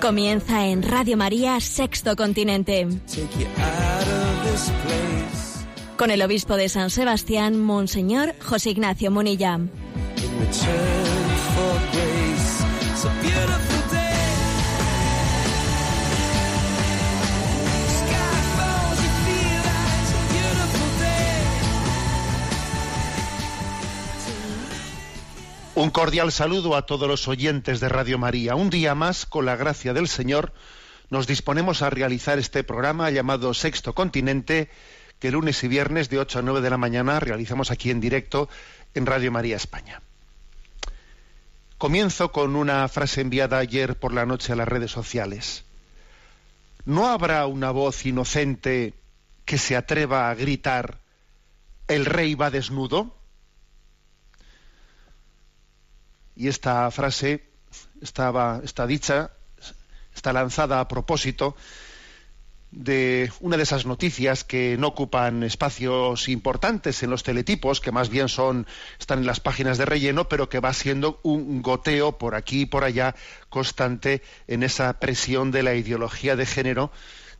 Comienza en Radio María Sexto Continente. Con el obispo de San Sebastián, Monseñor José Ignacio Munilla. Un cordial saludo a todos los oyentes de Radio María. Un día más, con la gracia del Señor, nos disponemos a realizar este programa llamado Sexto Continente, que lunes y viernes de 8 a 9 de la mañana realizamos aquí en directo en Radio María España. Comienzo con una frase enviada ayer por la noche a las redes sociales. ¿No habrá una voz inocente que se atreva a gritar, el rey va desnudo? Y esta frase estaba, está dicha, está lanzada a propósito de una de esas noticias que no ocupan espacios importantes en los teletipos, que más bien son, están en las páginas de relleno, pero que va siendo un goteo por aquí y por allá constante en esa presión de la ideología de género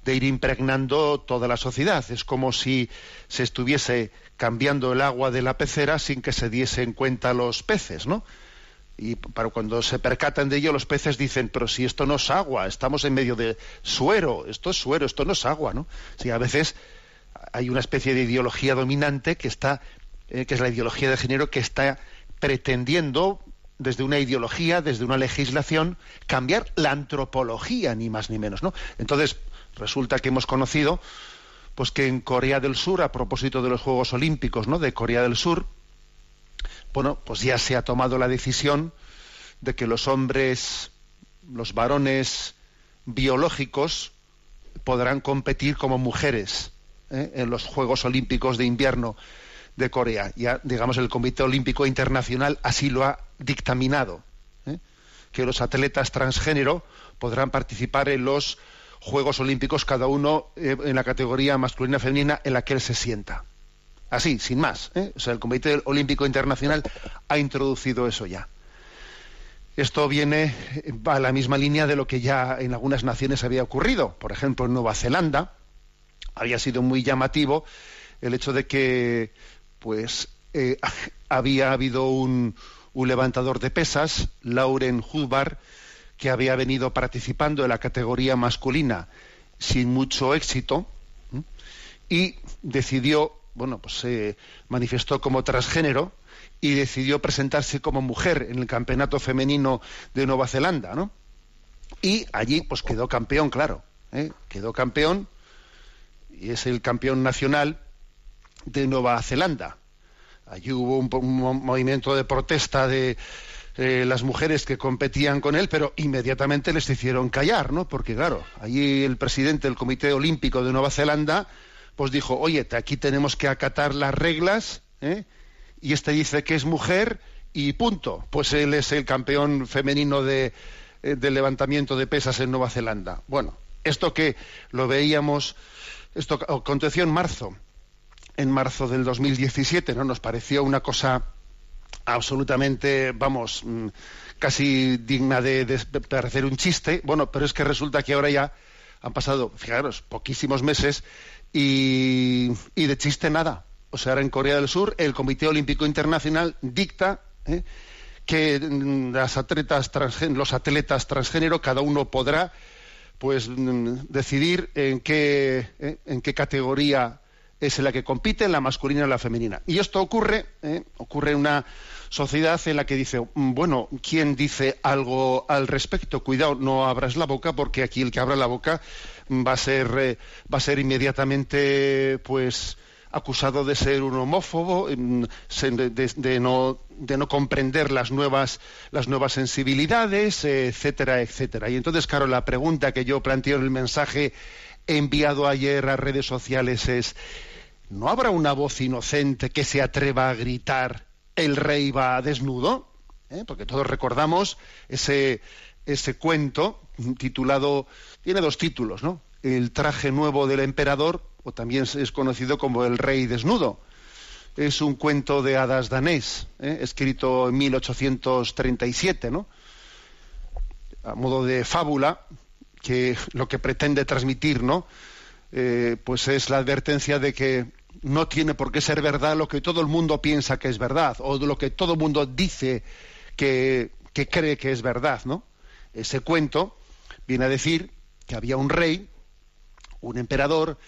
de ir impregnando toda la sociedad. Es como si se estuviese cambiando el agua de la pecera sin que se diesen cuenta los peces, ¿no? Y para cuando se percatan de ello los peces dicen pero si esto no es agua estamos en medio de suero esto es suero esto no es agua no sí, a veces hay una especie de ideología dominante que está eh, que es la ideología de género que está pretendiendo desde una ideología desde una legislación cambiar la antropología ni más ni menos no entonces resulta que hemos conocido pues que en Corea del Sur a propósito de los Juegos Olímpicos no de Corea del Sur bueno, pues ya se ha tomado la decisión de que los hombres, los varones biológicos, podrán competir como mujeres ¿eh? en los Juegos Olímpicos de Invierno de Corea. Ya, digamos, el Comité Olímpico Internacional así lo ha dictaminado, ¿eh? que los atletas transgénero podrán participar en los Juegos Olímpicos, cada uno eh, en la categoría masculina femenina en la que él se sienta. Así, sin más. ¿eh? O sea, el Comité Olímpico Internacional ha introducido eso ya. Esto viene a la misma línea de lo que ya en algunas naciones había ocurrido. Por ejemplo, en Nueva Zelanda había sido muy llamativo el hecho de que, pues, eh, había habido un, un, levantador de pesas, Lauren Hubbard, que había venido participando en la categoría masculina sin mucho éxito ¿eh? y decidió bueno, pues se manifestó como transgénero y decidió presentarse como mujer en el campeonato femenino de Nueva Zelanda, ¿no? Y allí, pues quedó campeón, claro, ¿eh? quedó campeón y es el campeón nacional de Nueva Zelanda. Allí hubo un, movimiento de protesta de eh, las mujeres que competían con él, pero inmediatamente les hicieron callar, ¿no? Porque claro, allí el presidente del Comité Olímpico de Nueva Zelanda pues dijo, oye, aquí tenemos que acatar las reglas, ¿eh? y este dice que es mujer y punto. Pues él es el campeón femenino de, eh, levantamiento de pesas en Nueva Zelanda. Bueno, esto que lo veíamos, esto aconteció en marzo, en marzo del 2017, ¿no? Nos pareció una cosa absolutamente, vamos, mm, casi digna de, de parecer un chiste. Bueno, pero es que resulta que ahora ya han pasado, fijaros, poquísimos meses y, de chiste nada. O sea, ahora en Corea del Sur el Comité Olímpico Internacional dicta ¿eh? que las atletas los atletas transgénero cada uno podrá pues decidir en qué, ¿eh? en qué categoría es en la que compite, la masculina o la femenina. Y esto ocurre, ¿eh? ocurre en una sociedad en la que dice, bueno, ¿quién dice algo al respecto? Cuidado, no abras la boca porque aquí el que abra la boca va a ser, eh, va a ser inmediatamente, pues, acusado de ser un homófobo, em, de, no, de no comprender las nuevas, las nuevas sensibilidades, etcétera, etcétera. Y entonces, claro, la pregunta que yo planteo en el mensaje enviado ayer a redes sociales es, ¿no habrá una voz inocente que se atreva a gritar el rey va desnudo? ¿Eh? Porque todos recordamos ese, ese cuento titulado, tiene dos títulos, ¿no? El traje nuevo del emperador, o también es conocido como el rey desnudo. Es un cuento de hadas danés, ¿eh? escrito en 1837, ¿no? A modo de fábula, que lo que pretende transmitir, ¿no? Eh, pues es la advertencia de que no tiene por qué ser verdad lo que todo el mundo piensa que es verdad, o lo que todo el mundo dice que, que cree que es verdad, ¿no? Ese cuento viene a decir que había un rey, un emperador,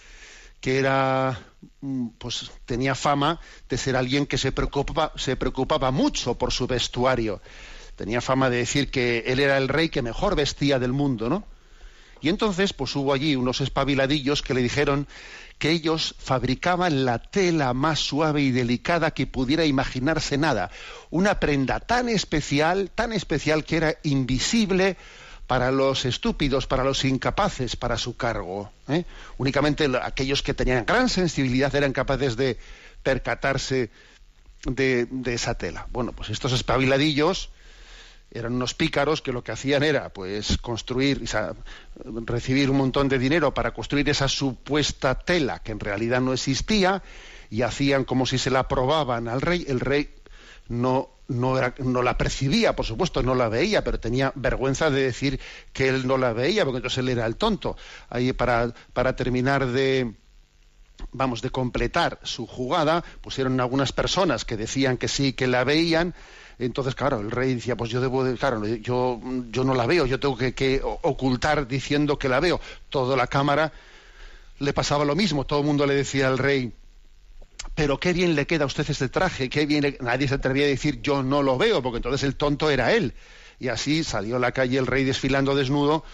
que era mm, pues tenía fama de ser alguien que se preocupaba, se preocupaba mucho por su vestuario. Tenía fama de decir que él era el rey que mejor vestía del mundo, ¿no? Y entonces, pues hubo allí unos espabiladillos que le dijeron que ellos fabricaban la tela más suave y delicada que pudiera imaginarse nada. Una prenda tan especial, tan especial que era invisible para los estúpidos, para los incapaces, para su cargo. ¿eh? Únicamente aquellos que tenían gran sensibilidad eran capaces de percatarse de, de esa tela. Bueno, pues estos espabiladillos eran unos pícaros que lo que hacían era pues construir recibir un montón de dinero para construir esa supuesta tela que en realidad no existía y hacían como si se la probaban al rey el rey no era, no la percibía, por supuesto, no la veía, pero tenía vergüenza de decir que él no la veía, porque entonces él era el tonto. Ahí para, para terminar de, vamos, de completar su jugada, pusieron algunas personas que decían que sí, que la veían, entonces, claro, el rey decía, pues yo debo de, claro, yo, yo no la veo, yo tengo que, ocultar diciendo que la veo. Toda la cámara le pasaba lo mismo, todo el mundo le decía al rey, pero qué bien le queda a usted este traje, qué bien nadie se atrevía a decir yo no lo veo, porque entonces el tonto era él. Y así salió a la calle el rey desfilando desnudo,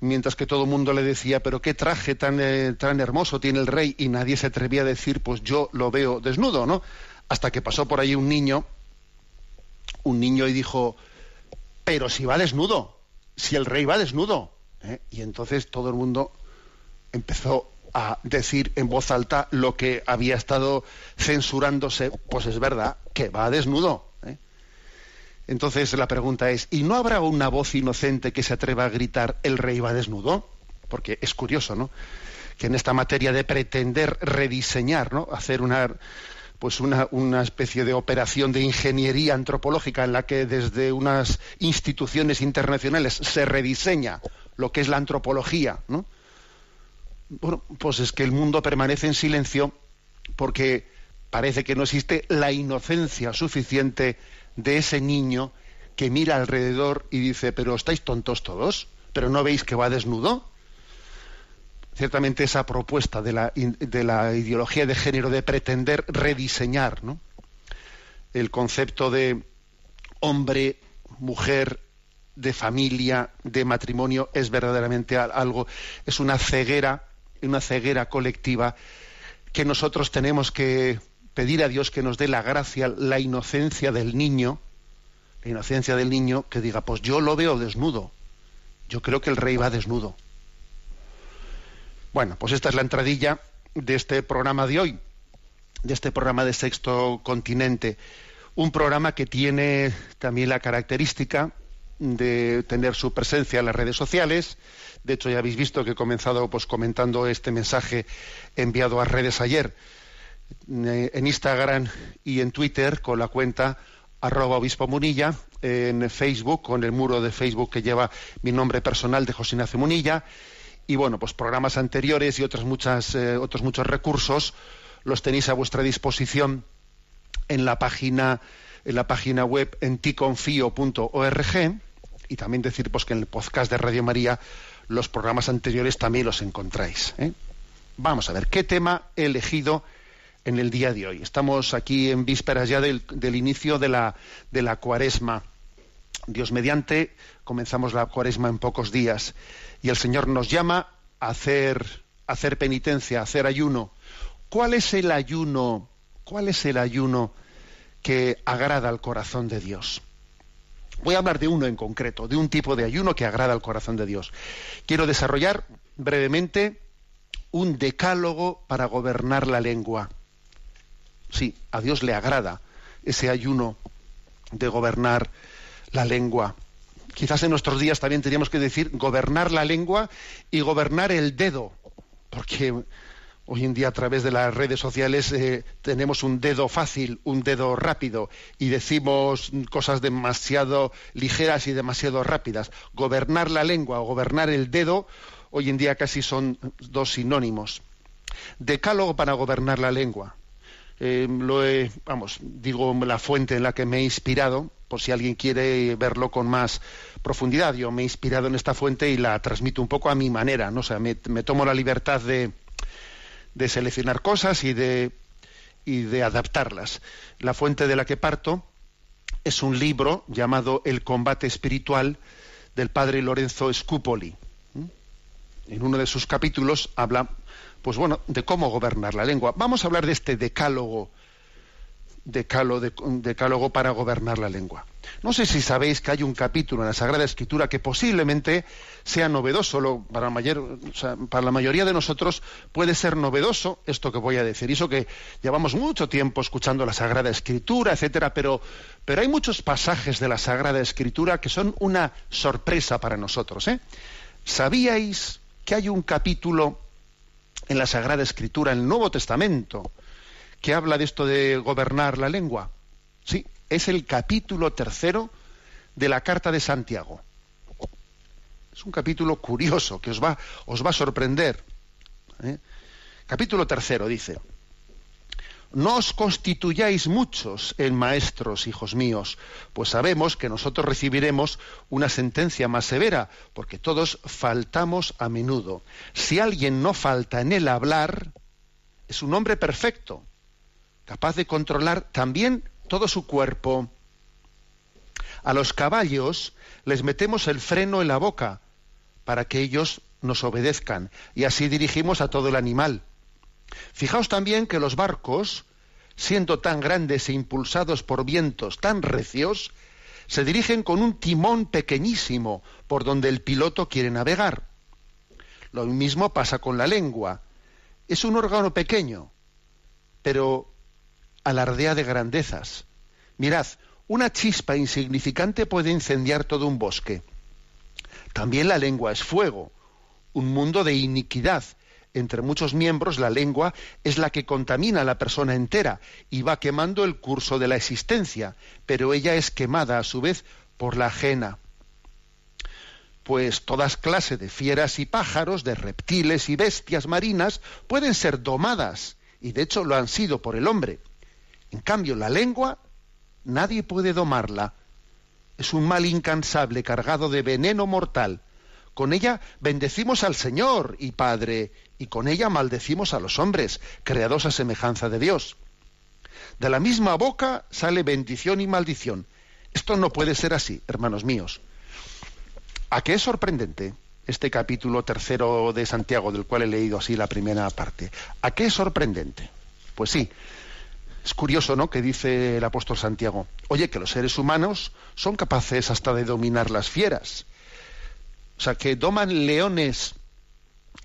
mientras que todo el mundo le decía, pero qué traje tan, eh, tan hermoso tiene el rey, y nadie se atrevía a decir, pues yo lo veo desnudo, ¿no? Hasta que pasó por ahí un niño un niño y dijo, pero si va desnudo, si el rey va desnudo. ¿eh? Y entonces todo el mundo empezó a decir en voz alta lo que había estado censurándose, pues es verdad, que va desnudo. ¿eh? Entonces la pregunta es, ¿y no habrá una voz inocente que se atreva a gritar el rey va desnudo? Porque es curioso, ¿no? Que en esta materia de pretender rediseñar, ¿no? Hacer una pues una, especie de operación de ingeniería antropológica en la que desde unas instituciones internacionales se rediseña lo que es la antropología, ¿no? Bueno, pues es que el mundo permanece en silencio porque parece que no existe la inocencia suficiente de ese niño que mira alrededor y dice, pero estáis tontos todos, pero no veis que va desnudo ciertamente esa propuesta de la, de la ideología de género de pretender rediseñar el concepto de hombre, mujer, de familia, de matrimonio, es verdaderamente algo, es una ceguera, una ceguera colectiva que nosotros tenemos que pedir a Dios que nos dé la gracia, la inocencia del niño, la inocencia del niño que diga, pues yo lo veo desnudo, yo creo que el rey va desnudo. Bueno, pues esta es la entradilla de este programa de hoy, de este programa de Sexto Continente. Un programa que tiene también la característica de tener su presencia en las redes sociales. De hecho, ya habéis visto que he comenzado pues, comentando este mensaje enviado a redes ayer eh, en Instagram y en Twitter con la cuenta arroba obispo munilla, en Facebook con el muro de Facebook que lleva mi nombre personal de José Ignacio Munilla y bueno, pues programas anteriores y otras muchas, eh, otros muchos recursos los tenéis a vuestra disposición en la página, en la página web enticonfio.org y también decir pues, que en el podcast de Radio María los programas anteriores también los encontráis. ¿eh? Vamos a ver, ¿qué tema he elegido en el día de hoy? Estamos aquí en vísperas ya del, del inicio de la, de la cuaresma. Dios mediante, comenzamos la cuaresma en pocos días y el Señor nos llama a hacer, hacer penitencia, a hacer ayuno, ¿cuál es el ayuno? ¿Cuál es el ayuno que agrada al corazón de Dios? Voy a hablar de uno en concreto, de un tipo de ayuno que agrada al corazón de Dios. Quiero desarrollar brevemente un decálogo para gobernar la lengua. Sí, a Dios le agrada ese ayuno de gobernar la lengua. Quizás en nuestros días también teníamos que decir gobernar la lengua y gobernar el dedo, porque hoy en día a través de las redes sociales eh, tenemos un dedo fácil, un dedo rápido y decimos cosas demasiado ligeras y demasiado rápidas. Gobernar la lengua o gobernar el dedo hoy en día casi son dos sinónimos. Decálogo para gobernar la lengua. Eh, lo vamos, digo la fuente en la que me he inspirado, si alguien quiere verlo con más profundidad. Yo me he inspirado en esta fuente y la transmito un poco a mi manera, ¿no? O sea, me, tomo la libertad de, de seleccionar cosas y de, y de adaptarlas. La fuente de la que parto es un libro llamado El combate espiritual del padre Lorenzo Scupoli. En uno de sus capítulos habla pues bueno, de cómo gobernar la lengua. Vamos a hablar de este decálogo, decálogo, para gobernar la lengua. No sé si sabéis que hay un capítulo en la Sagrada Escritura que posiblemente sea novedoso, para, para la mayoría de nosotros puede ser novedoso esto que voy a decir. Eso que llevamos mucho tiempo escuchando la Sagrada Escritura, etcétera, pero, pero hay muchos pasajes de la Sagrada Escritura que son una sorpresa para nosotros. ¿eh? ¿Sabíais que hay un capítulo en la Sagrada Escritura, en el Nuevo Testamento, que habla de esto de gobernar la lengua. Sí, es el capítulo tercero de la Carta de Santiago. Es un capítulo curioso que os va, os va a sorprender. ¿eh? Capítulo tercero dice, no os constituyáis muchos en maestros, hijos míos, pues sabemos que nosotros recibiremos una sentencia más severa, porque todos faltamos a menudo. Si alguien no falta en el hablar, es un hombre perfecto, capaz de controlar también todo su cuerpo. A los caballos les metemos el freno en la boca para que ellos nos obedezcan, y así dirigimos a todo el animal. Fijaos también que los barcos, siendo tan grandes e impulsados por vientos tan recios, se dirigen con un timón pequeñísimo por donde el piloto quiere navegar. Lo mismo pasa con la lengua. Es un órgano pequeño, pero alardea de grandezas. Mirad, una chispa insignificante puede incendiar todo un bosque. También la lengua es fuego, un mundo de iniquidad entre muchos miembros, la lengua es la que contamina a la persona entera y va quemando el curso de la existencia, pero ella es quemada a su vez por la ajena. Pues todas clases de fieras y pájaros, de reptiles y bestias marinas pueden ser domadas, y de hecho lo han sido por el hombre. En cambio, la lengua, nadie puede domarla. Es un mal incansable cargado de veneno mortal. Con ella bendecimos al Señor y Padre, y con ella maldecimos a los hombres, creados a semejanza de Dios. De la misma boca sale bendición y maldición. Esto no puede ser así, hermanos míos. ¿A qué es sorprendente este capítulo tercero de Santiago, del cual he leído así la primera parte? ¿A qué es sorprendente? Pues sí, es curioso, ¿no?, que dice el apóstol Santiago, oye, que los seres humanos son capaces hasta de dominar las fieras. O sea, que doman leones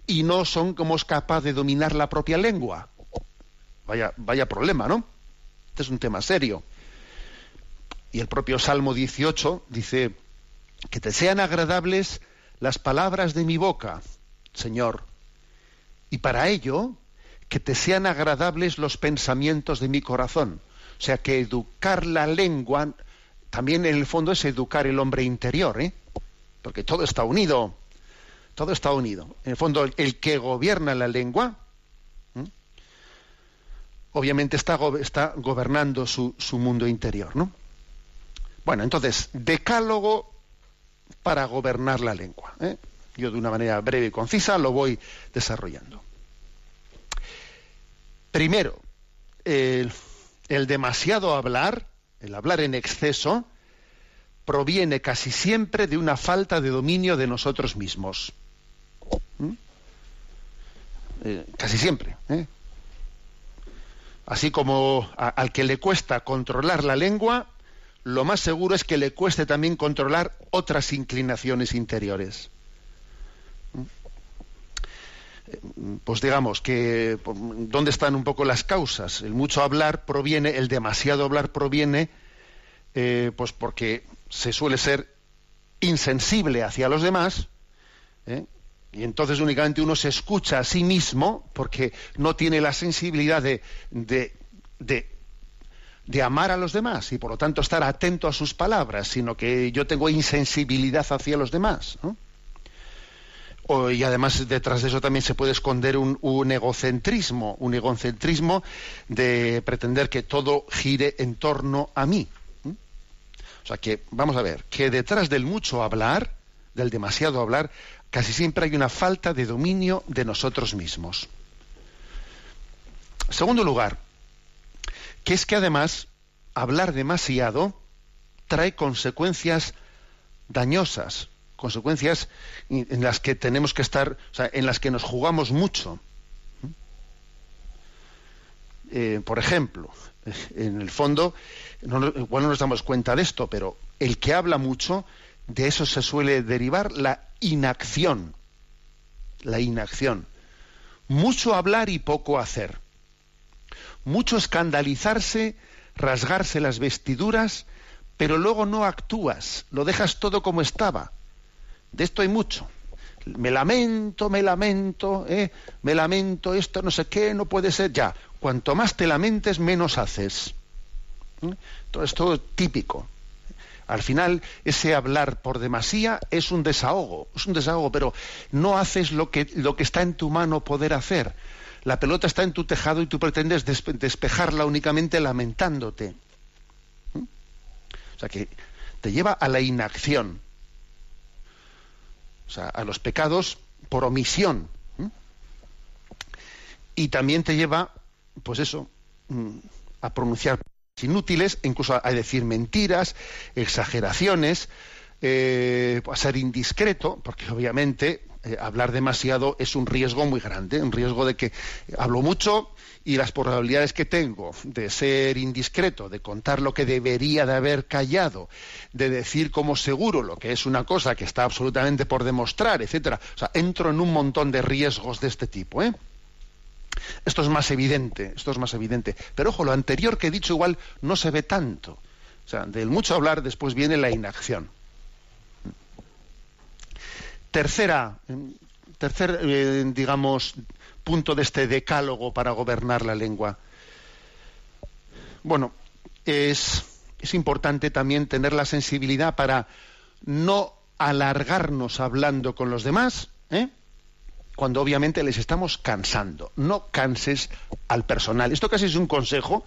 y no son como es capaz de dominar la propia lengua. Vaya, vaya problema, ¿no? Este es un tema serio. Y el propio Salmo 18 dice, que te sean agradables las palabras de mi boca, Señor, y para ello, que te sean agradables los pensamientos de mi corazón. O sea, que educar la lengua también en el fondo es educar el hombre interior, ¿eh? Porque todo está unido. Todo está unido. En el fondo, el que gobierna la lengua, obviamente está, gobernando su, mundo interior, ¿no? Bueno, entonces, decálogo para gobernar la lengua. ¿eh? Yo de una manera breve y concisa lo voy desarrollando. Primero, el, demasiado hablar, el hablar en exceso, proviene casi siempre de una falta de dominio de nosotros mismos. ¿Mm? Eh, casi siempre. ¿eh? Así como al que le cuesta controlar la lengua, lo más seguro es que le cueste también controlar otras inclinaciones interiores. Pues digamos que dónde están un poco las causas. El mucho hablar proviene, el demasiado hablar proviene, eh, pues porque se suele ser insensible hacia los demás, ¿eh? y entonces únicamente uno se escucha a sí mismo porque no tiene la sensibilidad de, de, de, amar a los demás y por lo tanto estar atento a sus palabras, sino que yo tengo insensibilidad hacia los demás. Y además detrás de eso también se puede esconder un, egocentrismo, un egocentrismo de pretender que todo gire en torno a mí. O sea que, vamos a ver, que detrás del mucho hablar, del demasiado hablar, casi siempre hay una falta de dominio de nosotros mismos. Segundo lugar, que es que además hablar demasiado trae consecuencias dañosas, consecuencias en las que tenemos que estar, o sea, en las que nos jugamos mucho. Eh, por ejemplo, en el fondo, no, igual no nos damos cuenta de esto, pero el que habla mucho, de eso se suele derivar la inacción. La inacción. Mucho hablar y poco hacer. Mucho escandalizarse, rasgarse las vestiduras, pero luego no actúas, lo dejas todo como estaba. De esto hay mucho. Me lamento, me lamento, ¿eh? me lamento, esto no sé qué, no puede ser. Ya, cuanto más te lamentes, menos haces. ¿Eh? Todo es típico. Al final, ese hablar por demasía es un desahogo, es un desahogo, pero no haces lo que, lo que está en tu mano poder hacer. La pelota está en tu tejado y tú pretendes despejarla únicamente lamentándote. ¿Mm? O sea que te lleva a la inacción, o sea, a los pecados por omisión. Y también te lleva, pues eso, mm, a pronunciar inútiles, incluso a decir mentiras, exageraciones, eh, a ser indiscreto, porque obviamente eh, hablar demasiado es un riesgo muy grande, un riesgo de que hablo mucho y las probabilidades que tengo de ser indiscreto, de contar lo que debería de haber callado, de decir como seguro lo que es una cosa que está absolutamente por demostrar, etcétera. O sea, entro en un montón de riesgos de este tipo, ¿eh? Esto es más evidente, esto es más evidente. Pero ojo, lo anterior que he dicho igual no se ve tanto. O sea, del mucho hablar después viene la inacción. Tercera, tercer, eh, digamos, punto de este decálogo para gobernar la lengua. Bueno, es, es importante también tener la sensibilidad para no alargarnos hablando con los demás, ¿eh? Cuando obviamente les estamos cansando. No canses al personal. Esto casi es un consejo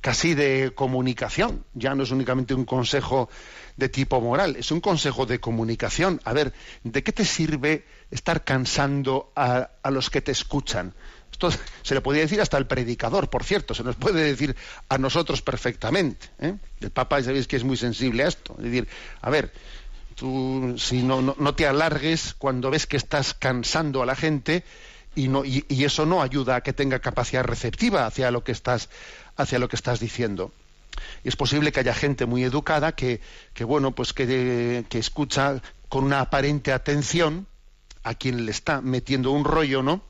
casi de comunicación. Ya no es únicamente un consejo de tipo moral, es un consejo de comunicación. A ver, ¿de qué te sirve estar cansando a, los que te escuchan? Esto se le podría decir hasta al predicador, por cierto, se nos puede decir a nosotros perfectamente. ¿eh? El Papa, sabéis que es muy sensible a esto. Es decir, a ver, Tú, si no, no, te alargues cuando ves que estás cansando a la gente y, no, y, eso no ayuda a que tenga capacidad receptiva hacia lo que estás, hacia lo que estás diciendo. Y es posible que haya gente muy educada que, que bueno, pues que, que escucha con una aparente atención a quien le está metiendo un rollo, ¿no?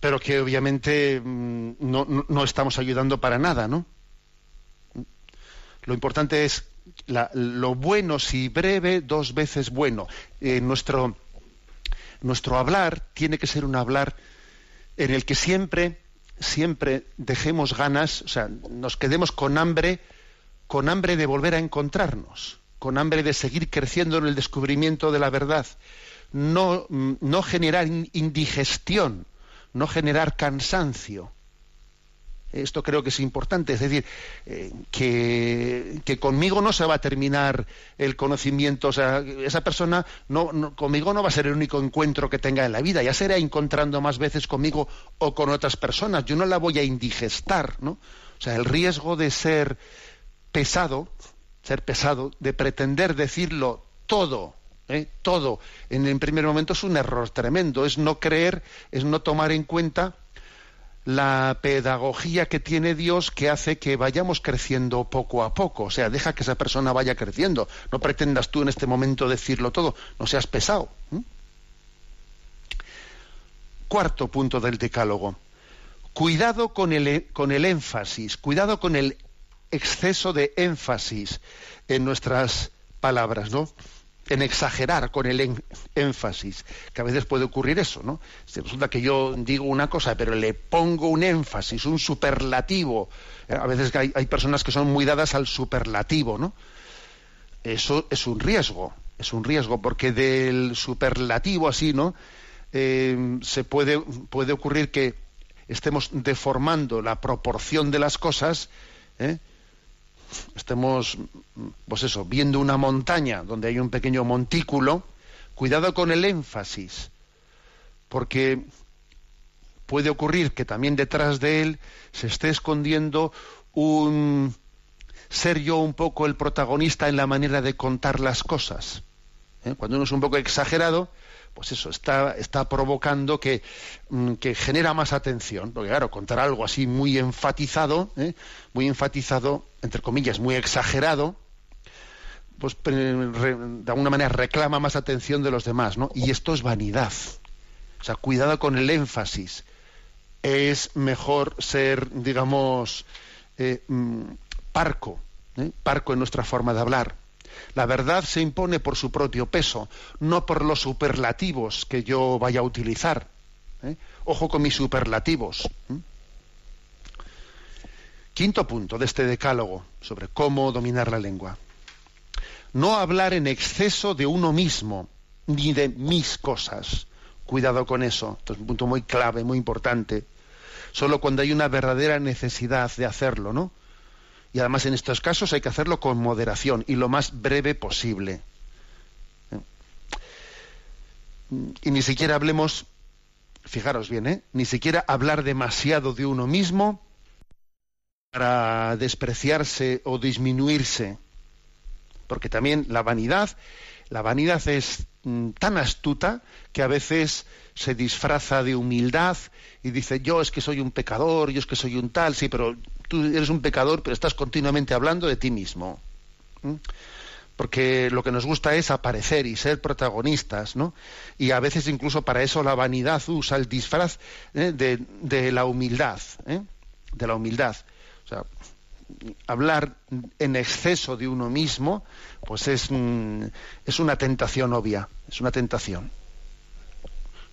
Pero que obviamente mm, no, no estamos ayudando para nada, ¿no? Lo importante es lo bueno si breve, dos veces bueno. Eh, nuestro, nuestro hablar tiene que ser un hablar en el que siempre, siempre dejemos ganas, o sea, nos quedemos con hambre, con hambre de volver a encontrarnos, con hambre de seguir creciendo en el descubrimiento de la verdad. No, no generar indigestión, no generar cansancio. Esto creo que es importante, es decir, eh, que, conmigo no se va a terminar el conocimiento, o sea, esa persona no, conmigo no va a ser el único encuentro que tenga en la vida, ya será encontrando más veces conmigo o con otras personas, yo no la voy a indigestar, ¿no? O sea, el riesgo de ser pesado, ser pesado, de pretender decirlo todo, ¿eh? todo en el primer momento es un error tremendo, es no creer, es no tomar en cuenta la pedagogía que tiene Dios que hace que vayamos creciendo poco a poco. O sea, deja que esa persona vaya creciendo. No pretendas tú en este momento decirlo todo. No seas pesado. Cuarto punto del decálogo. Cuidado con el, e, con el énfasis, cuidado con el exceso de énfasis en nuestras palabras, ¿no? En exagerar con el énfasis, que a veces puede ocurrir eso, ¿no? Si resulta que yo digo una cosa, pero le pongo un énfasis, un superlativo, eh, a veces hay, hay personas que son muy dadas al superlativo, ¿no? Eso es un riesgo, es un riesgo, porque del superlativo así, ¿no? Eh, se puede, puede ocurrir que estemos deformando la proporción de las cosas, ¿eh? Estemos, pues eso, viendo una montaña donde hay un pequeño montículo, cuidado con el énfasis, porque puede ocurrir que también detrás de él se esté escondiendo un ser yo un poco el protagonista en la manera de contar las cosas. ¿eh? Cuando uno es un poco exagerado, pues eso, está, está provocando que, mm, que, genera más atención, porque claro, contar algo así muy enfatizado, ¿eh? muy enfatizado, entre comillas, muy exagerado, pues de alguna manera reclama más atención de los demás, ¿no? Y esto es vanidad. O sea, cuidado con el énfasis. Es mejor ser, digamos, eh, mm, parco, ¿eh? parco en nuestra forma de hablar. La verdad se impone por su propio peso, no por los superlativos que yo vaya a utilizar. ¿eh? Ojo con mis superlativos. Quinto punto de este decálogo sobre cómo dominar la lengua. No hablar en exceso de uno mismo, ni de mis cosas. Cuidado con eso. Esto es un punto muy clave, muy importante. Solo cuando hay una verdadera necesidad de hacerlo, ¿no? Y además en estos casos hay que hacerlo con moderación y lo más breve posible. Y ni siquiera hablemos, fijaros bien, ¿eh? ni siquiera hablar demasiado de uno mismo para despreciarse o disminuirse. Porque también la vanidad, la vanidad es mm, tan astuta que a veces se disfraza de humildad y dice yo es que soy un pecador, yo es que soy un tal, sí, pero tú eres un pecador, pero estás continuamente hablando de ti mismo. Porque lo que nos gusta es aparecer y ser protagonistas, ¿no? Y a veces incluso para eso la vanidad usa el disfraz ¿eh? de, la humildad, ¿eh? de la humildad. O sea, hablar en exceso de uno mismo, pues es, mm, es una tentación obvia, es una tentación.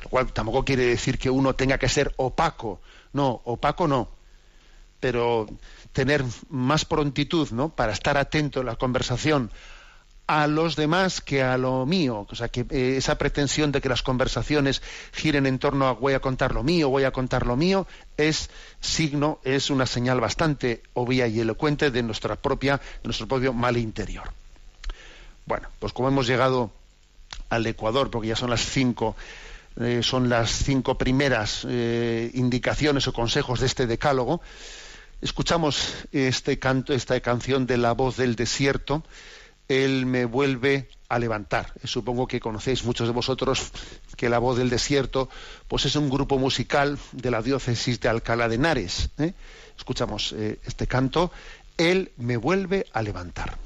Lo cual tampoco quiere decir que uno tenga que ser opaco. No, opaco no pero tener más prontitud, ¿no? Para estar atento en la conversación a los demás que a lo mío. O sea, que eh, esa pretensión de que las conversaciones giren en torno a voy a contar lo mío, voy a contar lo mío, es signo, es una señal bastante obvia y elocuente de nuestra propia, de nuestro propio mal interior. Bueno, pues como hemos llegado al Ecuador, porque ya son las cinco, eh, son las cinco primeras eh, indicaciones o consejos de este decálogo, Escuchamos este canto, esta canción de la voz del desierto. Él me vuelve a levantar. Supongo que conocéis muchos de vosotros que la voz del desierto, pues es un grupo musical de la diócesis de Alcalá de Henares. ¿eh? Escuchamos eh, este canto. Él me vuelve a levantar.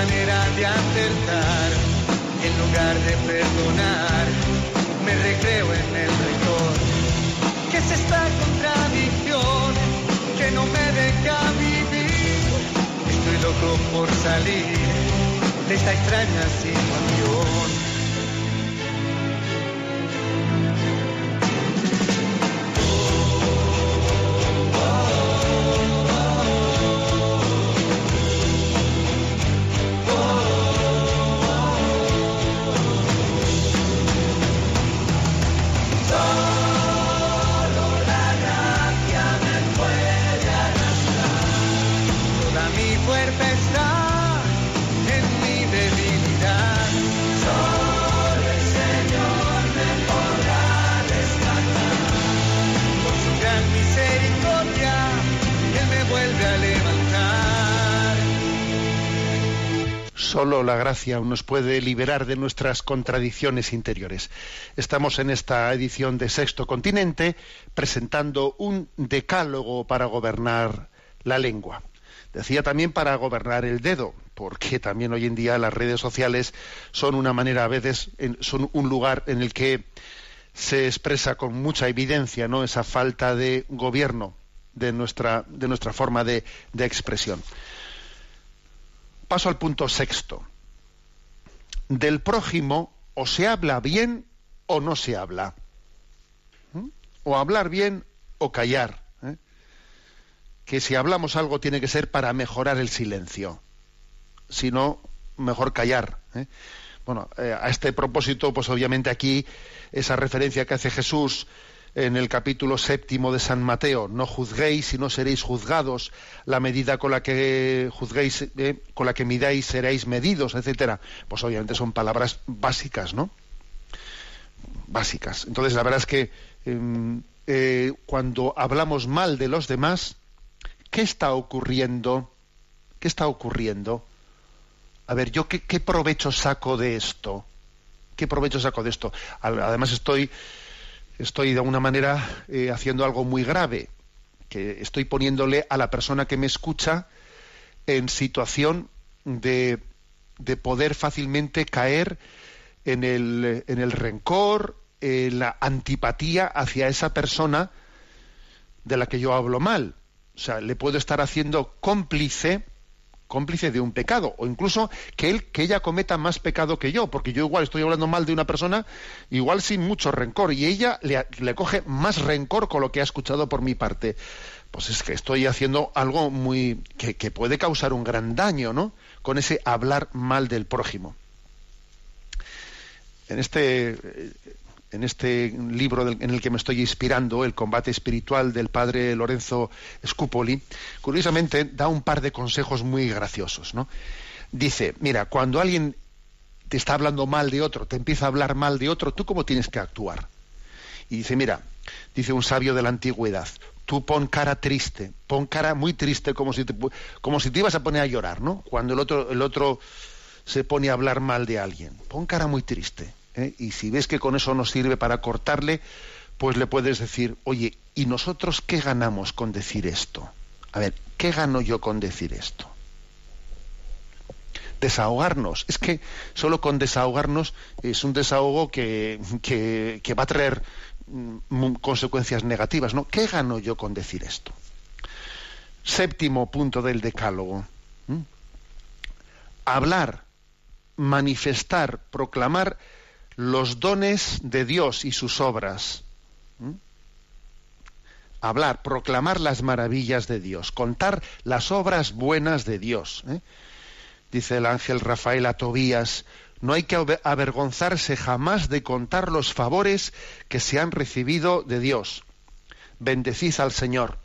manera de acertar, en lugar de perdonar, me recreo en el rencor. ¿Qué es esta contradicción que no me deja vivir? Estoy loco por salir de esta extraña situación. Solo la gracia nos puede liberar de nuestras contradicciones interiores. Estamos en esta edición de Sexto Continente presentando un decálogo para gobernar la lengua. Decía también para gobernar el dedo, porque también hoy en día las redes sociales son una manera, a veces, son un lugar en el que se expresa con mucha evidencia ¿no? esa falta de gobierno de nuestra, de nuestra forma de, de expresión. Paso al punto sexto. Del prójimo o se habla bien o no se habla. ¿Mm? O hablar bien o callar. ¿eh? Que si hablamos algo tiene que ser para mejorar el silencio. Si no, mejor callar. ¿eh? Bueno, eh, a este propósito, pues obviamente aquí esa referencia que hace Jesús en el capítulo séptimo de San Mateo, no juzguéis y no seréis juzgados, la medida con la que juzguéis, eh, con la que midáis seréis medidos, etcétera. Pues obviamente son palabras básicas, ¿no? Básicas. Entonces la verdad es que em, eh, cuando hablamos mal de los demás, ¿qué está ocurriendo? ¿Qué está ocurriendo? A ver, ¿yo qué, qué provecho saco de esto? ¿Qué provecho saco de esto? Además estoy, estoy de alguna manera eh, haciendo algo muy grave, que estoy poniéndole a la persona que me escucha en situación de, de poder fácilmente caer en el, en el rencor, en la antipatía hacia esa persona de la que yo hablo mal. O sea, le puedo estar haciendo cómplice cómplice de un pecado o incluso que él que ella cometa más pecado que yo porque yo igual estoy hablando mal de una persona igual sin mucho rencor y ella le, coge más rencor con lo que ha escuchado por mi parte. Pues es que estoy haciendo algo muy que, que puede causar un gran daño no con ese hablar mal del prójimo. En este en este libro en el que me estoy inspirando, El combate espiritual del padre Lorenzo Scupoli, curiosamente da un par de consejos muy graciosos. ¿no? Dice, mira, cuando alguien te está hablando mal de otro, te empieza a hablar mal de otro, ¿tú cómo tienes que actuar? Y dice, mira, dice un sabio de la antigüedad, tú pon cara triste, pon cara muy triste como si te, como si te ibas a poner a llorar, ¿no? Cuando el otro, el otro se pone a hablar mal de alguien, pon cara muy triste. ¿Eh? Y si ves que con eso no sirve para cortarle, pues le puedes decir, oye, ¿y nosotros qué ganamos con decir esto? A ver, ¿qué gano yo con decir esto? Desahogarnos. Es que solo con desahogarnos es un desahogo que, que- va a traer mm, consecuencias negativas, ¿no? ¿Qué gano yo con decir esto? Séptimo punto del decálogo. Hablar, manifestar, proclamar los dones de Dios y sus obras. ¿m? Hablar, proclamar las maravillas de Dios, contar las obras buenas de Dios. ¿eh? Dice el ángel Rafael a Tobías, no hay que aver- avergonzarse jamás de contar los favores que se han recibido de Dios. Bendecid al Señor.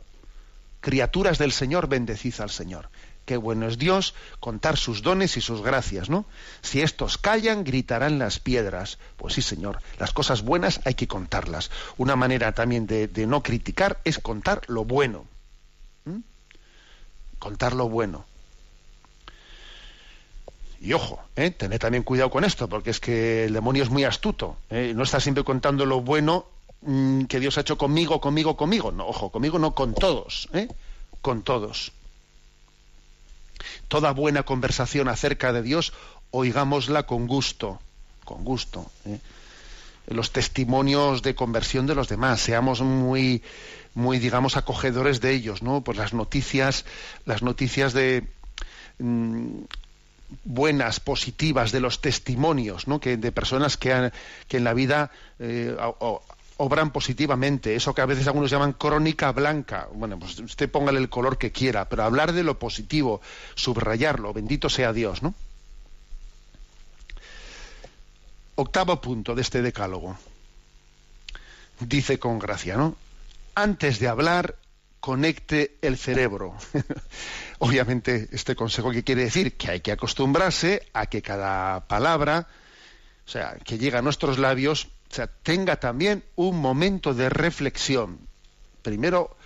Criaturas del Señor, bendecid al Señor. Qué bueno es Dios contar sus dones y sus gracias, ¿no? Si estos callan, gritarán las piedras. Pues sí, Señor, las cosas buenas hay que contarlas. Una manera también de, no criticar es contar lo bueno. Contar lo bueno. Y ojo, ¿eh? tened también cuidado con esto, porque es que el demonio es muy astuto. ¿eh? No está siempre contando lo bueno mm, que Dios ha hecho conmigo, conmigo, conmigo. No, ojo, conmigo no, con todos. ¿eh? Con todos. Toda buena conversación acerca de Dios, oigámosla con gusto. con gusto. ¿eh? Los testimonios de conversión de los demás, seamos muy, muy, digamos, acogedores de ellos, ¿no? Pues las noticias, las noticias de mm, buenas, positivas, de los testimonios, ¿no? Que de personas que, han, que en la vida eh, obran positivamente, eso que a veces algunos llaman crónica blanca. Bueno, pues usted póngale el color que quiera, pero hablar de lo positivo, subrayarlo, bendito sea Dios, ¿no? Octavo punto de este decálogo. Dice con gracia, ¿no? Antes de hablar, conecte el cerebro. Obviamente, este consejo que quiere decir que hay que acostumbrarse a que cada palabra, o sea, que llega a nuestros labios, o sea, tenga también un momento de reflexión. Primero,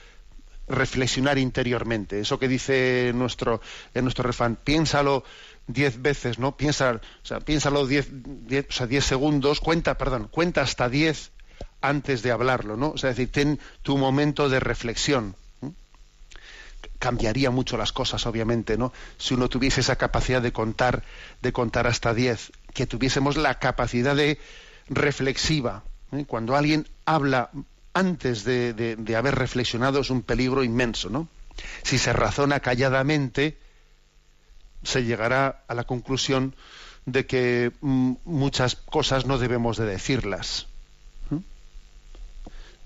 reflexionar interiormente. Eso que dice nuestro, en nuestro refán, piénsalo diez veces, ¿no? Piensa, o sea, piénsalo diez, diez, o sea, diez segundos, cuenta, perdón, cuenta hasta diez antes de hablarlo, ¿no? O sea, es decir, ten tu momento de reflexión. Cambiaría mucho las cosas, obviamente, ¿no? Si uno tuviese esa capacidad de contar, de contar hasta diez, que tuviésemos la capacidad de reflexiva. ¿eh? Cuando alguien habla antes de, de, haber reflexionado es un peligro inmenso, ¿no? Si se razona calladamente, se llegará a la conclusión de que mm, muchas cosas no debemos de decirlas. ¿Mm?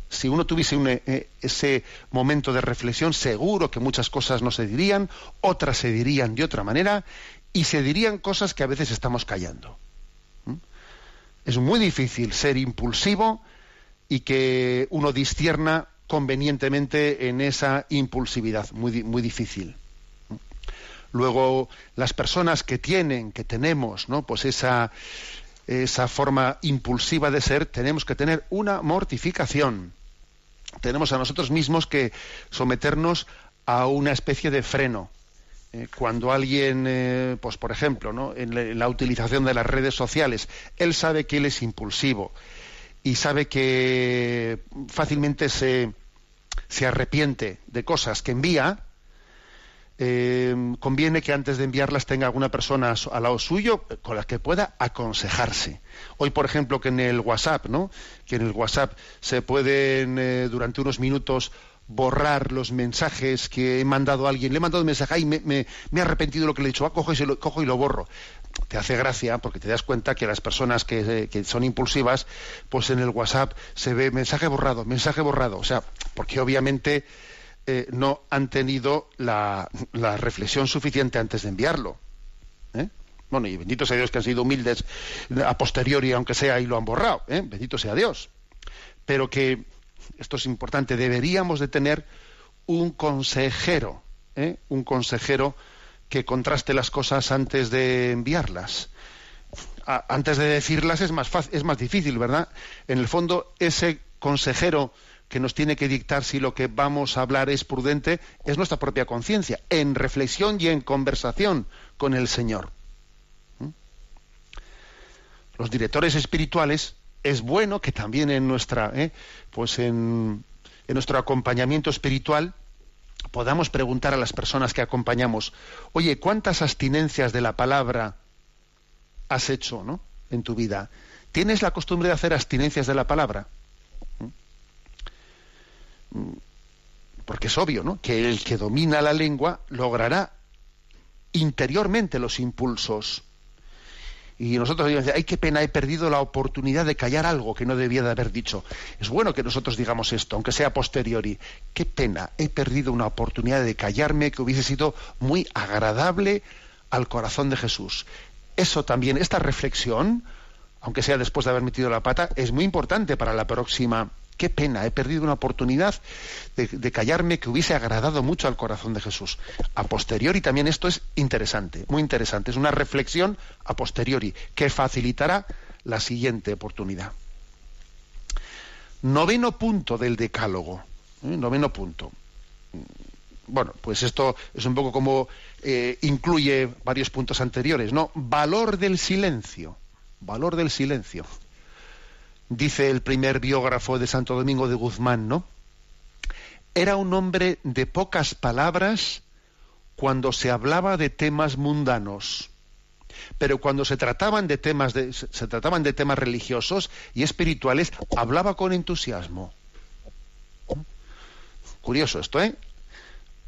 Si uno tuviese eh, ese momento de reflexión, seguro que muchas cosas no se dirían, otras se dirían de otra manera y se dirían cosas que a veces estamos callando. Es muy difícil ser impulsivo y que uno discierna convenientemente en esa impulsividad, muy, muy difícil. Luego, las personas que tienen, que tenemos, ¿no? Pues esa, esa forma impulsiva de ser, tenemos que tener una mortificación. Tenemos a nosotros mismos que someternos a una especie de freno. Eh, cuando alguien, eh, pues por ejemplo, ¿no? en, la, utilización de las redes sociales, él sabe que él es impulsivo y sabe que fácilmente se, se arrepiente de cosas que envía, eh, conviene que antes de enviarlas tenga alguna persona al lado suyo con la que pueda aconsejarse. Hoy, por ejemplo, que en el WhatsApp, ¿no? Que en el WhatsApp se pueden durante unos minutos borrar los mensajes que he mandado a alguien. Le he mandado un mensaje y me, me, he arrepentido de lo que le he dicho. Ah, cojo, y lo, cojo y lo borro. Te hace gracia porque te das cuenta que las personas que, que, son impulsivas, pues en el WhatsApp se ve mensaje borrado, mensaje borrado. O sea, porque obviamente eh, no han tenido la, reflexión suficiente antes de enviarlo. ¿eh? Bueno, y bendito sea Dios que han sido humildes a posteriori, aunque sea, y lo han borrado. ¿eh? Bendito sea Dios. Pero que, esto es importante, deberíamos de tener un consejero, un consejero que contraste las cosas antes de enviarlas. antes de decirlas es más, fácil, es más difícil, ¿verdad? En el fondo, ese consejero que nos tiene que dictar si lo que vamos a hablar es prudente es nuestra propia conciencia, en reflexión y en conversación con el Señor. ¿Mm? Los directores espirituales es bueno que también en nuestra, ¿eh? pues en, en nuestro acompañamiento espiritual podamos preguntar a las personas que acompañamos, oye, ¿cuántas abstinencias de la palabra has hecho ¿no? en tu vida? ¿Tienes la costumbre de hacer abstinencias de la palabra? porque es obvio, ¿no? Que el que domina la lengua logrará interiormente los impulsos. Y nosotros decimos, ay, qué pena, he perdido la oportunidad de callar algo que no debía de haber dicho. Es bueno que nosotros digamos esto, aunque sea posteriori. Qué pena, he perdido una oportunidad de callarme que hubiese sido muy agradable al corazón de Jesús. Eso también, esta reflexión, aunque sea después de haber metido la pata, es muy importante para la próxima Qué pena, he perdido una oportunidad de, callarme que hubiese agradado mucho al corazón de Jesús. A posteriori también esto es interesante, muy interesante. Es una reflexión a posteriori que facilitará la siguiente oportunidad. Noveno punto del decálogo. ¿eh? Noveno punto. Bueno, pues esto es un poco como eh, incluye varios puntos anteriores, ¿no? Valor del silencio. Valor del silencio dice el primer biógrafo de Santo Domingo de Guzmán, ¿no? Era un hombre de pocas palabras cuando se hablaba de temas mundanos Pero cuando se trataban de temas de, se trataban de temas religiosos y espirituales, hablaba con entusiasmo. Curioso esto, ¿eh?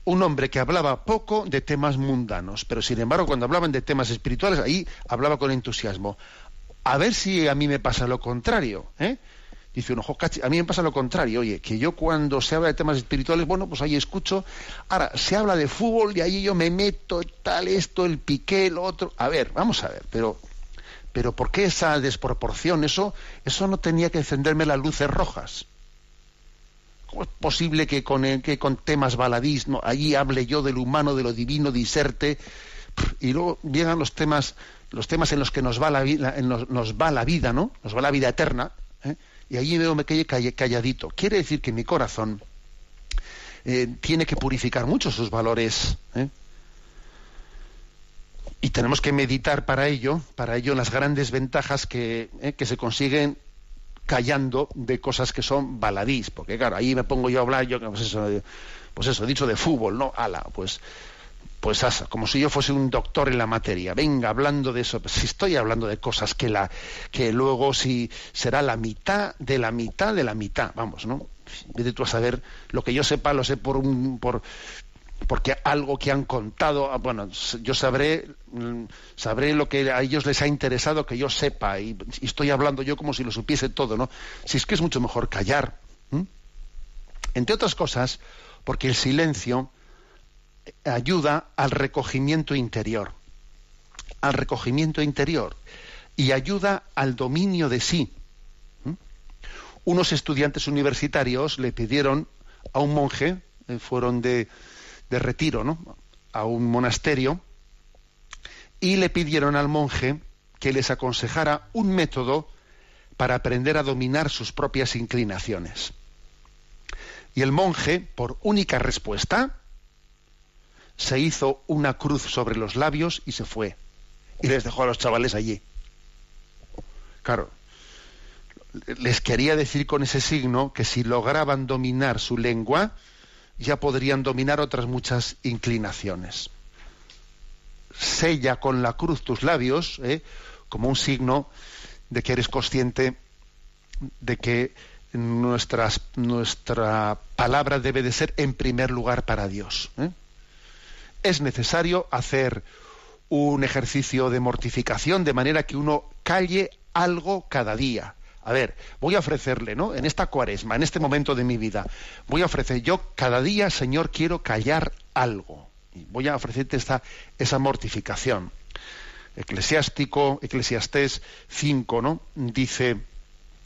Un hombre que hablaba poco de temas mundanos, pero sin embargo cuando hablaban de temas espirituales, ahí hablaba con entusiasmo. A ver si a mí me pasa lo contrario, ¿eh? Dice uno, "Jo, cachi, a mí me pasa lo contrario, oye, que yo cuando se habla de temas espirituales, bueno, pues ahí escucho, ahora se habla de fútbol y ahí yo me meto tal, esto, el piqué, el otro. A ver, vamos a ver, pero, pero ¿por qué esa desproporción? Eso, eso no tenía que encenderme las luces rojas. ¿Cómo es posible que con, eh, que con temas baladís, allí hable yo del humano, de lo divino, diserte, y luego llegan los temas, los temas en los que nos va la vida, en los- nos va la vida, ¿no? Nos va la vida eterna, ¿eh? y allí veo me quedé calladito. Quiere decir que mi corazón eh, tiene que purificar mucho sus valores. ¿eh? Y tenemos que meditar para ello, para ello las grandes ventajas que, que se consiguen callando de cosas que son baladís, porque claro, ahí me pongo yo a hablar, yo pues eso, pues eso, dicho de fútbol, ¿no? Ala, pues pues como si yo fuese un doctor en la materia. Venga, hablando de eso, si estoy hablando de cosas que la que luego si será la mitad de la mitad de la mitad, vamos, ¿no? Vete tú a saber lo que yo sepa, lo sé por un por porque algo que han contado, ah, bueno, yo sabré mm, sabré lo que a ellos les ha interesado que yo sepa y, estoy hablando yo como si lo supiese todo, ¿no? Si es que es mucho mejor callar. Entre otras cosas, porque el silencio ayuda al recogimiento interior, al recogimiento interior y ayuda al dominio de sí. ¿Mm? Unos estudiantes universitarios le pidieron a un monje, eh, fueron de, de retiro, ¿no? A un monasterio y le pidieron al monje que les aconsejara un método para aprender a dominar sus propias inclinaciones. Y el monje, por única respuesta, se hizo una cruz sobre los labios y se fue. Y les dejó a los chavales allí. Claro, les quería decir con ese signo que si lograban dominar su lengua, ya podrían dominar otras muchas inclinaciones. Sella con la cruz tus labios, ¿eh? como un signo de que eres consciente de que nuestras, nuestra palabra debe de ser en primer lugar para Dios. ¿eh? Es necesario hacer un ejercicio de mortificación de manera que uno calle algo cada día. A ver, voy a ofrecerle, ¿no? En esta cuaresma, en este momento de mi vida, voy a ofrecer, yo cada día, Señor, quiero callar algo. Y voy a ofrecerte esta, esa mortificación. Eclesiástico, Eclesiastés 5, ¿no? Dice,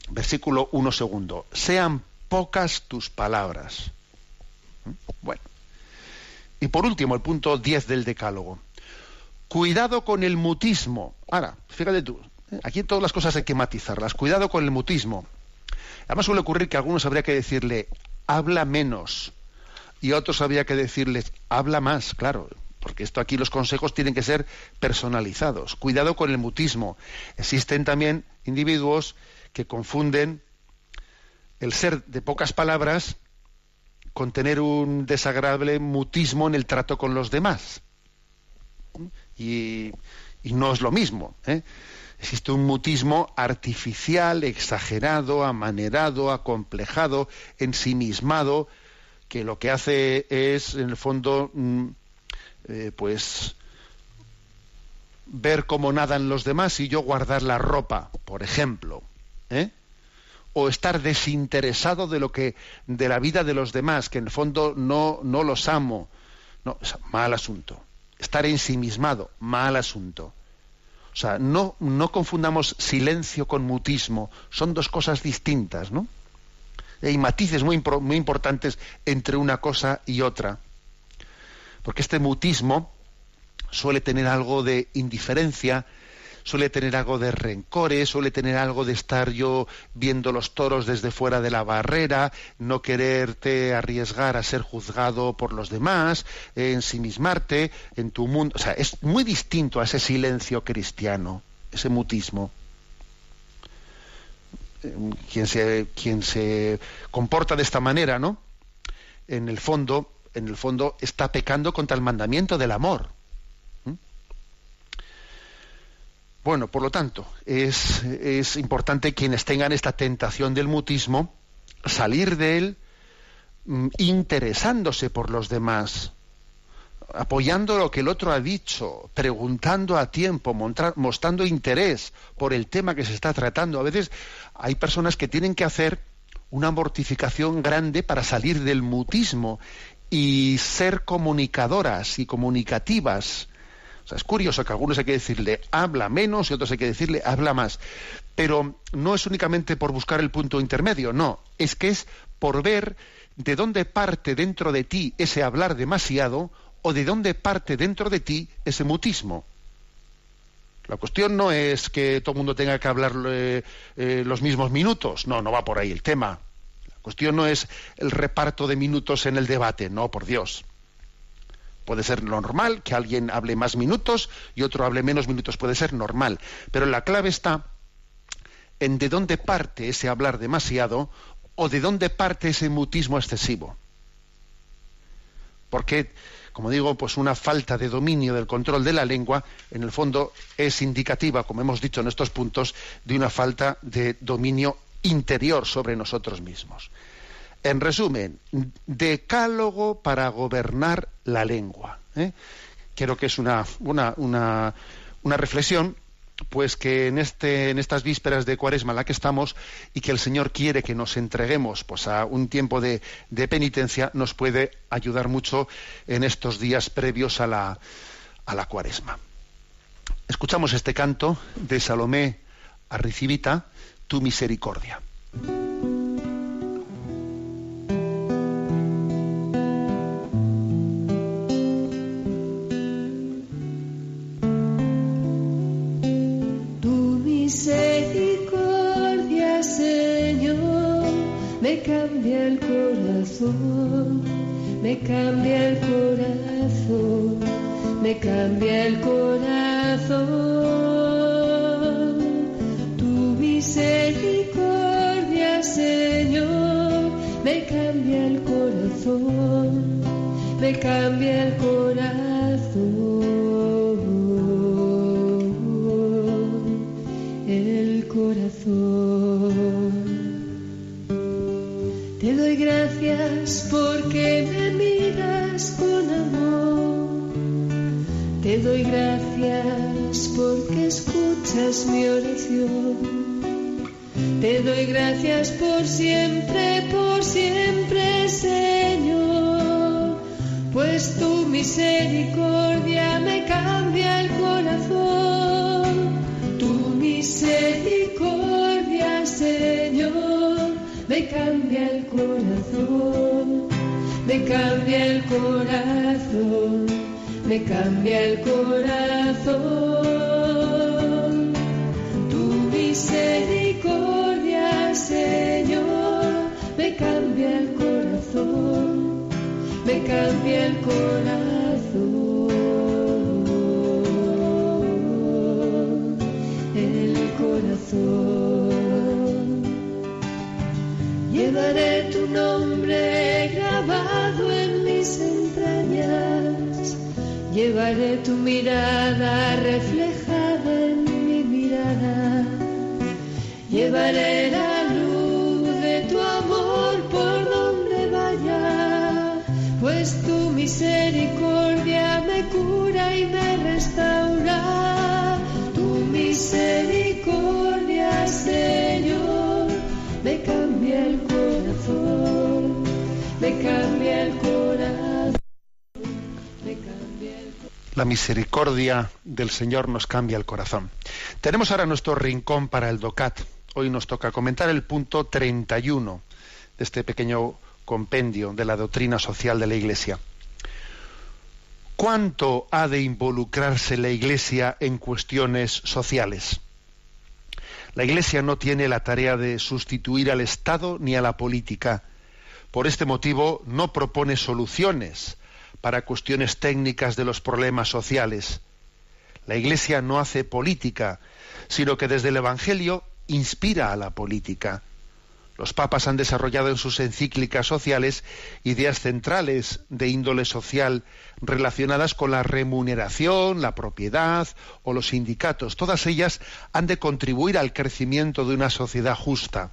versículo 1 segundo, sean pocas tus palabras. ¿Mm? Bueno. Y por último, el punto 10 del decálogo. Cuidado con el mutismo. Ahora, fíjate tú, ¿eh? aquí todas las cosas hay que matizarlas. Cuidado con el mutismo. Además suele ocurrir que a algunos habría que decirle, habla menos. Y a otros habría que decirles, habla más, claro. Porque esto aquí los consejos tienen que ser personalizados. Cuidado con el mutismo. Existen también individuos que confunden el ser de pocas palabras con tener un desagradable mutismo en el trato con los demás. Y, no es lo mismo. ¿eh? Existe un mutismo artificial, exagerado, amanerado, acomplejado, ensimismado, que lo que hace es, en el fondo, mm, eh, pues ver cómo nadan los demás y yo guardar la ropa, por ejemplo. ¿eh? O estar desinteresado de lo que de la vida de los demás que en el fondo no no los amo. Mal asunto. Estar ensimismado mal asunto. O sea no no confundamos silencio con mutismo. Son dos cosas distintas no hay matices muy muy importantes entre una cosa y otra. Porque este mutismo suele tener algo de indiferencia suele tener algo de rencores, suele tener algo de estar yo viendo los toros desde fuera de la barrera, no quererte arriesgar a ser juzgado por los demás, eh, ensimismarte en tu mundo. O sea, es muy distinto a ese silencio cristiano, ese mutismo. Eh, Quien se, quien se comporta de esta manera, ¿no? En el fondo, en el fondo está pecando contra el mandamiento del amor. Bueno, por lo tanto, es, importante quienes tengan esta tentación del mutismo, salir de él mm, interesándose por los demás, apoyando lo que el otro ha dicho, preguntando a tiempo, mostrando interés por el tema que se está tratando. A veces hay personas que tienen que hacer una mortificación grande para salir del mutismo y ser comunicadoras y comunicativas. O sea, es curioso que a algunos hay que decirle habla menos y a otros hay que decirle habla más. Pero no es únicamente por buscar el punto intermedio, no, es que es por ver de dónde parte dentro de ti ese hablar demasiado o de dónde parte dentro de ti ese mutismo. La cuestión no es que todo el mundo tenga que hablar eh, eh, los mismos minutos, no, no va por ahí el tema. La cuestión no es el reparto de minutos en el debate, no, por Dios. Puede ser normal que alguien hable más minutos y otro hable menos minutos, puede ser normal. Pero la clave está en de dónde parte ese hablar demasiado o de dónde parte ese mutismo excesivo. Porque como digo, pues una falta de dominio del control de la lengua, en el fondo es indicativa, como hemos dicho en estos puntos, de una falta de dominio interior sobre nosotros mismos. En resumen, decálogo para gobernar la lengua. ¿eh? Creo que es una, una, una, reflexión pues que en, este, en estas vísperas de cuaresma en la que estamos y que el Señor quiere que nos entreguemos pues, a un tiempo de, penitencia, nos puede ayudar mucho en estos días previos a la, a la cuaresma. Escuchamos este canto de Salomé Arricivita, Tu misericordia. Cambia el corazón, me cambia el corazón, me cambia el corazón. Tu misericordia, Señor, me cambia el corazón, me cambia el corazón. Escuchas mi oración. Te doy gracias por siempre, por siempre, Señor. Pues tu misericordia me cambia el corazón. Tu misericordia, Señor me cambia el corazón, me cambia el corazón, me cambia el corazón. Misericordia, Señor, me cambia el corazón, me cambia el corazón. El corazón. Llevaré tu nombre grabado en mis entrañas. Llevaré tu mirada reflejada Llevaré la luz de tu amor por donde vaya. Pues tu misericordia me cura y me restaura. Tu misericordia, Señor, me cambia el corazón, me cambia el corazón, me cambia el corazón. La misericordia del Señor nos cambia el corazón. Tenemos ahora nuestro rincón para el DOCAT. Hoy nos toca comentar el punto 31 de este pequeño compendio de la doctrina social de la Iglesia. ¿Cuánto ha de involucrarse la Iglesia en cuestiones sociales? La Iglesia no tiene la tarea de sustituir al Estado ni a la política. Por este motivo no propone soluciones para cuestiones técnicas de los problemas sociales. La Iglesia no hace política, sino que desde el Evangelio inspira a la política. Los papas han desarrollado en sus encíclicas sociales ideas centrales de índole social relacionadas con la remuneración, la propiedad o los sindicatos. Todas ellas han de contribuir al crecimiento de una sociedad justa.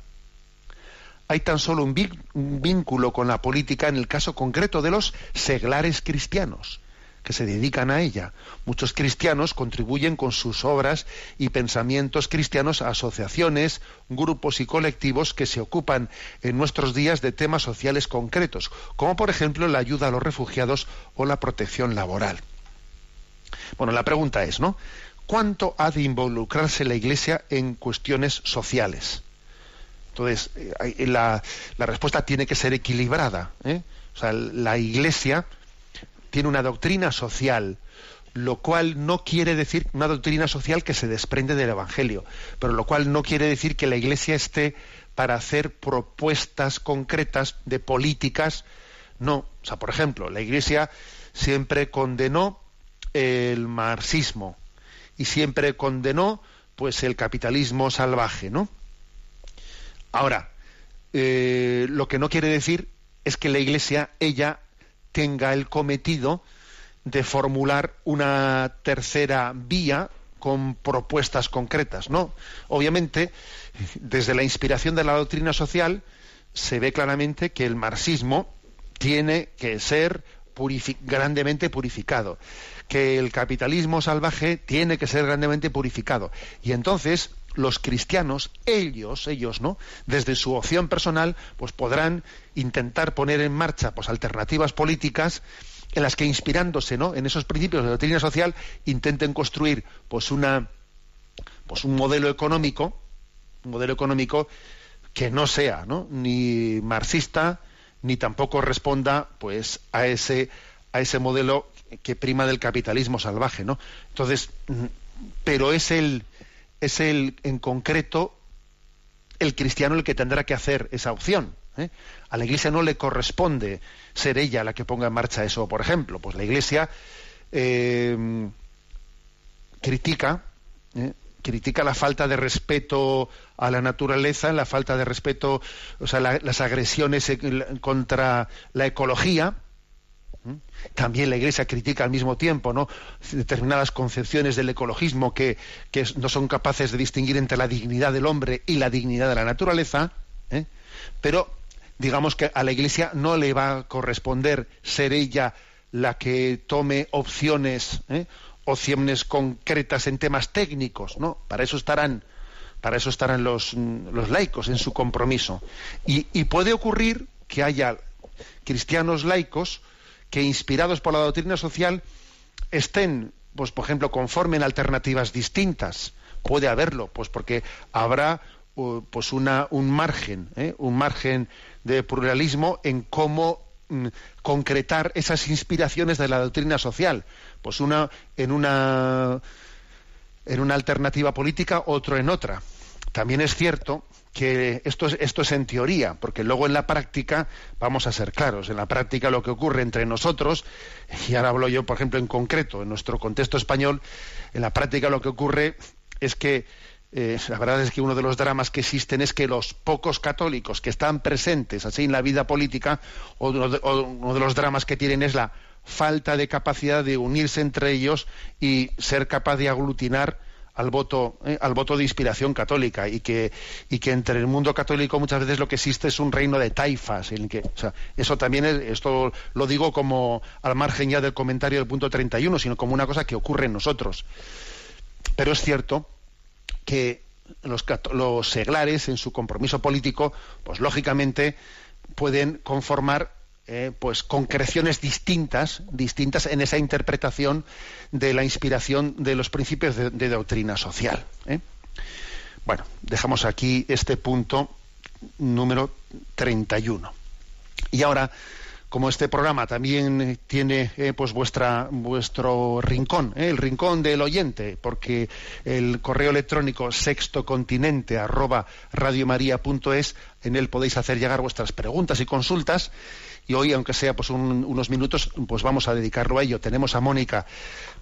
Hay tan solo un, vínculo con la política en el caso concreto de los seglares cristianos que se dedican a ella. Muchos cristianos contribuyen con sus obras y pensamientos cristianos a asociaciones, grupos y colectivos que se ocupan en nuestros días de temas sociales concretos, como por ejemplo la ayuda a los refugiados o la protección laboral. Bueno, la pregunta es, ¿no? ¿Cuánto ha de involucrarse la Iglesia en cuestiones sociales? Entonces, eh, la, respuesta tiene que ser equilibrada. ¿eh? O sea, la Iglesia tiene una doctrina social, lo cual no quiere decir una doctrina social que se desprende del Evangelio, pero lo cual no quiere decir que la Iglesia esté para hacer propuestas concretas de políticas. No, o sea, por ejemplo, la Iglesia siempre condenó el marxismo y siempre condenó pues el capitalismo salvaje, ¿no? Ahora, eh, lo que no quiere decir es que la Iglesia, ella, tenga el cometido de formular una tercera vía con propuestas concretas. No, obviamente, desde la inspiración de la doctrina social se ve claramente que el marxismo tiene que ser grandemente purificado, que el capitalismo salvaje tiene que ser grandemente purificado. Y entonces los cristianos, ellos, ellos, ¿no? Desde su opción personal, pues podrán intentar poner en marcha pues alternativas políticas en las que inspirándose, ¿no? En esos principios de la doctrina social intenten construir pues una pues un modelo económico, un modelo económico que no sea, ¿no? ni marxista ni tampoco responda pues a ese a ese modelo que prima del capitalismo salvaje, ¿no? Entonces, mm, pero es el es el, en concreto, el cristiano el que tendrá que hacer esa opción. ¿eh? A la Iglesia no le corresponde ser ella la que ponga en marcha eso. Por ejemplo, pues la Iglesia eh, critica, ¿eh? critica la falta de respeto a la naturaleza, la falta de respeto, o sea, las agresiones contra la ecología, también la Iglesia critica al mismo tiempo ¿no? determinadas concepciones del ecologismo que, no son capaces de distinguir entre la dignidad del hombre y la dignidad de la naturaleza, ¿eh? pero digamos que a la Iglesia no le va a corresponder ser ella la que tome opciones, ¿eh? opciones concretas en temas técnicos, ¿no? Para eso estarán, para eso estarán los, los laicos en su compromiso. Y, y puede ocurrir que haya cristianos laicos que inspirados por la doctrina social estén, pues por ejemplo, conformen alternativas distintas. Puede haberlo, pues porque habrá uh, pues una, un margen, ¿eh? un margen de pluralismo en cómo mm, concretar esas inspiraciones de la doctrina social. Pues una en una en una alternativa política, otro en otra. También es cierto que esto es, esto es en teoría, porque luego en la práctica, vamos a ser claros, en la práctica lo que ocurre entre nosotros, y ahora hablo yo, por ejemplo, en concreto, en nuestro contexto español, en la práctica lo que ocurre es que eh, la verdad es que uno de los dramas que existen es que los pocos católicos que están presentes así en la vida política, o uno de los dramas que tienen es la falta de capacidad de unirse entre ellos y ser capaz de aglutinar al voto eh, al voto de inspiración católica y que y que entre el mundo católico muchas veces lo que existe es un reino de taifas en que eso también es, esto lo digo como al margen ya del comentario del punto 31 sino como una cosa que ocurre en nosotros. Pero es cierto que los, los seglares en su compromiso político pues lógicamente pueden conformar eh, pues concreciones distintas, distintas en esa interpretación de la inspiración de los principios de, doctrina social. ¿eh? Bueno, dejamos aquí este punto número 31. Y ahora, como este programa también tiene eh, pues vuestra vuestro rincón, el rincón del oyente, porque el correo electrónico sextocontinente arroba en él podéis hacer llegar vuestras preguntas y consultas y hoy, aunque sea pues unos minutos, pues vamos a dedicarlo a ello. Tenemos a Mónica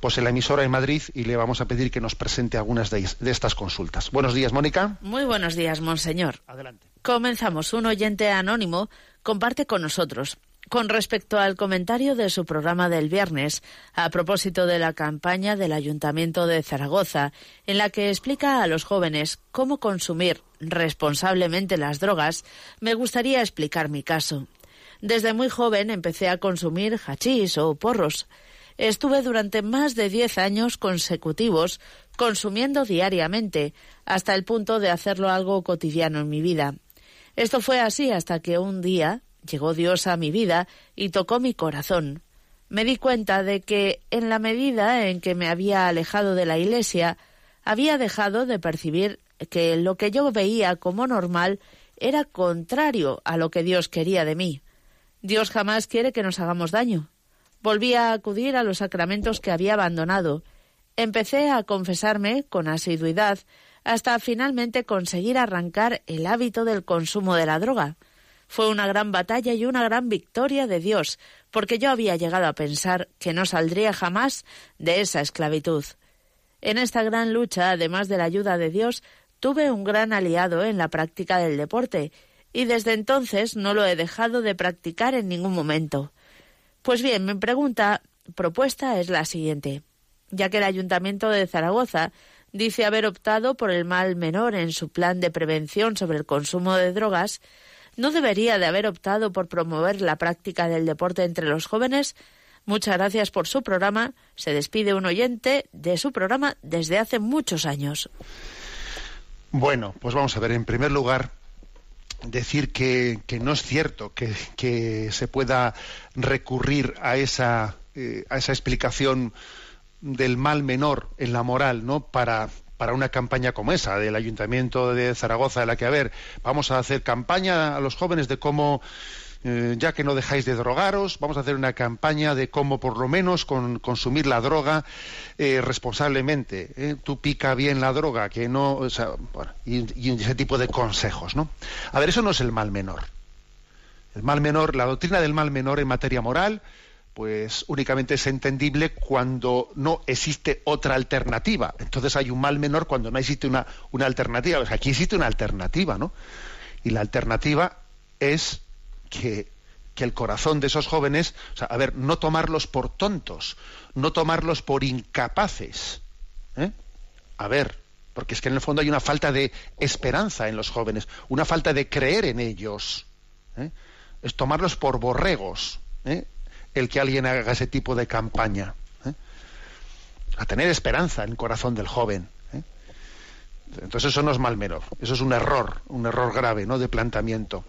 pues en la emisora en Madrid y le vamos a pedir que nos presente algunas de, de estas consultas. Buenos días, Mónica. Muy buenos días, monseñor. Adelante. Comenzamos. Un oyente anónimo comparte con nosotros. Con respecto al comentario de su programa del viernes, a propósito de la campaña del Ayuntamiento de Zaragoza, en la que explica a los jóvenes cómo consumir responsablemente las drogas, me gustaría explicar mi caso. Desde muy joven empecé a consumir hachís o porros. Estuve durante más de diez años consecutivos consumiendo diariamente, hasta el punto de hacerlo algo cotidiano en mi vida. Esto fue así hasta que un día llegó Dios a mi vida y tocó mi corazón. Me di cuenta de que, en la medida en que me había alejado de la Iglesia, había dejado de percibir que lo que yo veía como normal era contrario a lo que Dios quería de mí. Dios jamás quiere que nos hagamos daño. Volví a acudir a los sacramentos que había abandonado. Empecé a confesarme con asiduidad hasta finalmente conseguir arrancar el hábito del consumo de la droga. Fue una gran batalla y una gran victoria de Dios, porque yo había llegado a pensar que no saldría jamás de esa esclavitud. En esta gran lucha, además de la ayuda de Dios, tuve un gran aliado en la práctica del deporte, y desde entonces no lo he dejado de practicar en ningún momento. Pues bien, mi pregunta propuesta es la siguiente. Ya que el Ayuntamiento de Zaragoza dice haber optado por el mal menor en su plan de prevención sobre el consumo de drogas, ¿no debería de haber optado por promover la práctica del deporte entre los jóvenes? Muchas gracias por su programa. Se despide un oyente de su programa desde hace muchos años. Bueno, pues vamos a ver. En primer lugar, decir que, no es cierto que, se pueda recurrir a esa, eh, a esa explicación del mal menor en la moral, ¿no? Para, para una campaña como esa del Ayuntamiento de Zaragoza, de la que, a ver, vamos a hacer campaña a los jóvenes de cómo eh, ya que no dejáis de drogaros, vamos a hacer una campaña de cómo por lo menos consumir la droga eh, responsablemente. ¿eh? Tú pica bien la droga, que no, y, ese tipo de consejos, ¿no? A ver, eso no es el mal menor. El mal menor, la doctrina del mal menor en materia moral, pues únicamente es entendible cuando no existe otra alternativa. Entonces hay un mal menor cuando no existe una, una alternativa. aquí existe una alternativa, ¿no? Y la alternativa es que, el corazón de esos jóvenes, o sea, a ver, no tomarlos por tontos, no tomarlos por incapaces. ¿eh? A ver, porque es que en el fondo hay una falta de esperanza en los jóvenes, una falta de creer en ellos. ¿eh? Es tomarlos por borregos, ¿eh? el que alguien haga ese tipo de campaña. A tener esperanza en el corazón del joven. Entonces eso no es mal menor, eso es un error, un error grave, ¿no? De planteamiento.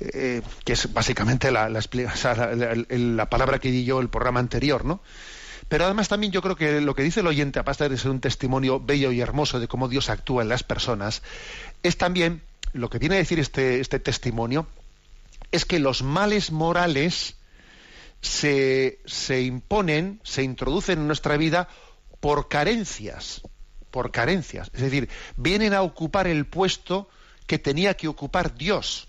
Eh, que es básicamente la, la, palabra que di yo el programa anterior, ¿no? Pero además también yo creo que lo que dice el oyente, aparte de ser un testimonio bello y hermoso de cómo Dios actúa en las personas, es también, lo que viene a decir este, este testimonio, es que los males morales se, se imponen, se introducen en nuestra vida por carencias, por carencias. Es decir, vienen a ocupar el puesto que tenía que ocupar Dios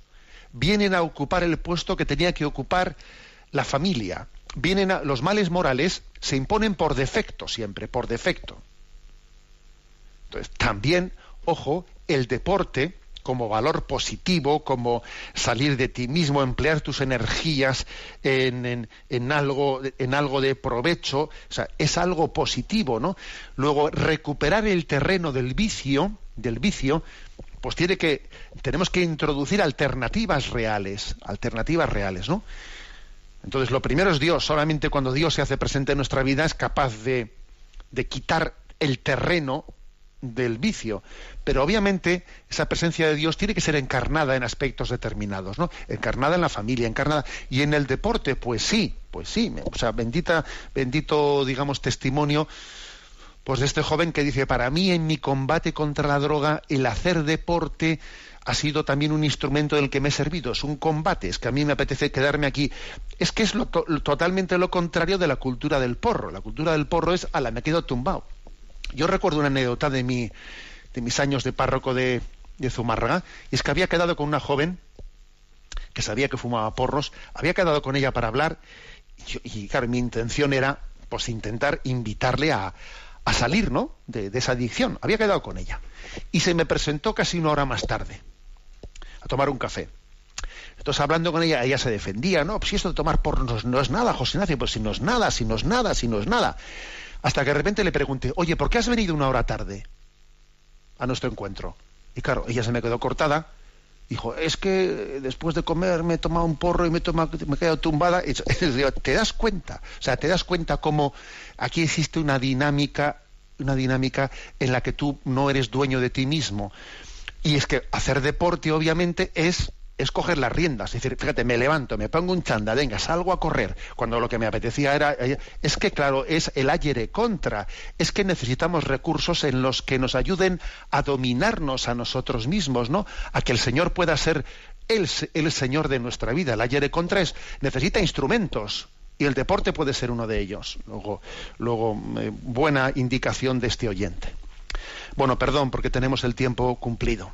vienen a ocupar el puesto que tenía que ocupar la familia. Vienen a, los males morales se imponen por defecto siempre, por defecto. Entonces, también, ojo, el deporte como valor positivo, como salir de ti mismo, emplear tus energías en, en, algo, en algo de provecho, o sea, es algo positivo, ¿no? Luego, recuperar el terreno del vicio, del vicio, pues tiene que tenemos que introducir alternativas reales, alternativas reales, ¿no? Entonces, lo primero es Dios. Solamente cuando Dios se hace presente en nuestra vida es capaz de, de quitar el terreno del vicio. Pero obviamente esa presencia de Dios tiene que ser encarnada en aspectos determinados, ¿no? Encarnada en la familia, encarnada. Y en el deporte, pues sí, pues sí. O sea, bendita, bendito, digamos, testimonio pues de este joven que dice, para mí en mi combate contra la droga, el hacer deporte ha sido también un instrumento del que me he servido, es un combate, es que a mí me apetece quedarme aquí. Es que es lo, totalmente lo contrario de la cultura del porro. La cultura del porro es, ala, me quedo tumbado. Yo recuerdo una anécdota de, mi, de mis años de párroco de, de Zumárraga, y es que había quedado con una joven que sabía que fumaba porros, había quedado con ella para hablar y, claro, mi intención era pues intentar invitarle a, a salir, ¿no? De, esa adicción. Había quedado con ella. Y se me presentó casi una hora más tarde a tomar un café. Entonces, hablando con ella, ella se defendía, ¿no? Pues si esto de tomar porros no, es nada, José Ignacio, pues si no es nada, si no es nada, si no es nada. Hasta que de repente le pregunté, oye, ¿por qué has venido una hora tarde a nuestro encuentro? Y claro, ella se me quedó cortada. Dijo, es que después de comer me he tomado un porro y me he, tomado, me he quedado tumbada. Y, ¿Te das cuenta? O sea, te das cuenta cómo aquí existe una dinámica, una dinámica en la que tú no eres dueño de ti mismo. Y es que hacer deporte, obviamente, es es coger las riendas, es decir, fíjate, me levanto, me pongo un chanda, venga, salgo a correr, cuando lo que me apetecía era, eh, es que claro, es el ayer contra, es que necesitamos recursos en los que nos ayuden a dominarnos a nosotros mismos, ¿no? A que el Señor pueda ser el, el Señor de nuestra vida. El ayer contra es, necesita instrumentos, y el deporte puede ser uno de ellos. Luego, luego eh, buena indicación de este oyente. Bueno, perdón, porque tenemos el tiempo cumplido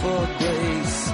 For grace.